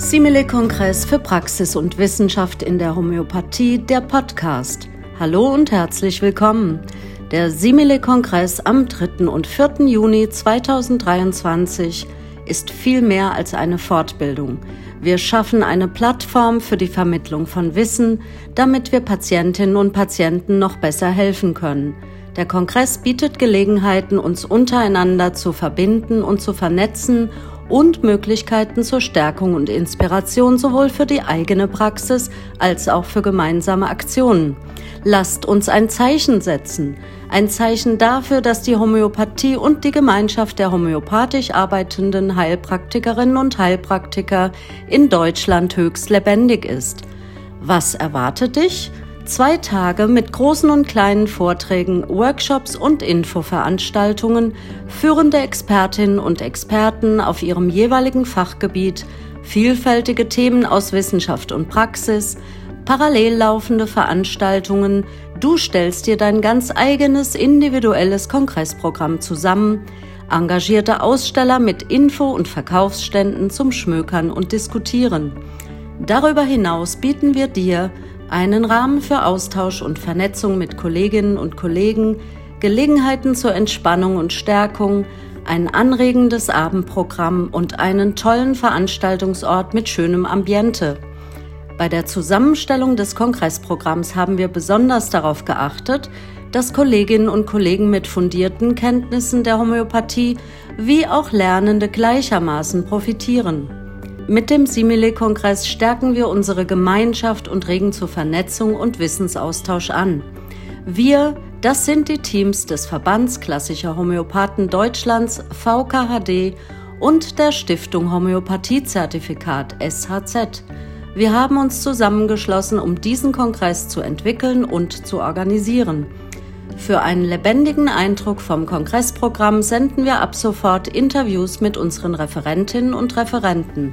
Simile-Kongress für Praxis und Wissenschaft in der Homöopathie, der Podcast. Hallo und herzlich willkommen. Der Simile-Kongress am 3. und 4. Juni 2023 ist viel mehr als eine Fortbildung. Wir schaffen eine Plattform für die Vermittlung von Wissen, damit wir Patientinnen und Patienten noch besser helfen können. Der Kongress bietet Gelegenheiten, uns untereinander zu verbinden und zu vernetzen und Möglichkeiten zur Stärkung und Inspiration sowohl für die eigene Praxis als auch für gemeinsame Aktionen. Lasst uns ein Zeichen setzen. Ein Zeichen dafür, dass die Homöopathie und die Gemeinschaft der homöopathisch arbeitenden Heilpraktikerinnen und Heilpraktiker in Deutschland höchst lebendig ist. Was erwartet dich? Zwei Tage mit großen und kleinen Vorträgen, Workshops und Infoveranstaltungen, führende Expertinnen und Experten auf ihrem jeweiligen Fachgebiet, vielfältige Themen aus Wissenschaft und Praxis, parallel laufende Veranstaltungen, du stellst dir dein ganz eigenes individuelles Kongressprogramm zusammen, engagierte Aussteller mit Info- und Verkaufsständen zum Schmökern und Diskutieren. Darüber hinaus bieten wir dir einen Rahmen für Austausch und Vernetzung mit Kolleginnen und Kollegen, Gelegenheiten zur Entspannung und Stärkung, ein anregendes Abendprogramm und einen tollen Veranstaltungsort mit schönem Ambiente. Bei der Zusammenstellung des Kongressprogramms haben wir besonders darauf geachtet, dass Kolleginnen und Kollegen mit fundierten Kenntnissen der Homöopathie wie auch Lernende gleichermaßen profitieren. Mit dem Simile-Kongress stärken wir unsere Gemeinschaft und regen zur Vernetzung und Wissensaustausch an. Wir, das sind die Teams des Verbands Klassischer Homöopathen Deutschlands VKHD und der Stiftung Homöopathiezertifikat SHZ. Wir haben uns zusammengeschlossen, um diesen Kongress zu entwickeln und zu organisieren. Für einen lebendigen Eindruck vom Kongressprogramm senden wir ab sofort Interviews mit unseren Referentinnen und Referenten.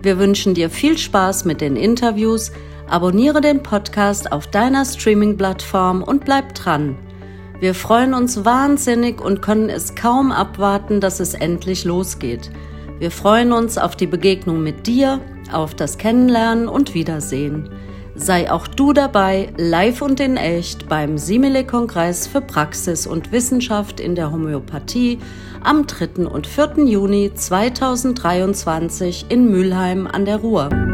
Wir wünschen dir viel Spaß mit den Interviews, abonniere den Podcast auf deiner Streaming-Plattform und bleib dran. Wir freuen uns wahnsinnig und können es kaum abwarten, dass es endlich losgeht. Wir freuen uns auf die Begegnung mit dir, auf das Kennenlernen und Wiedersehen. Sei auch du dabei, live und in echt, beim Simile-Kongress für Praxis und Wissenschaft in der Homöopathie am 3. und 4. Juni 2023 in Mülheim an der Ruhr.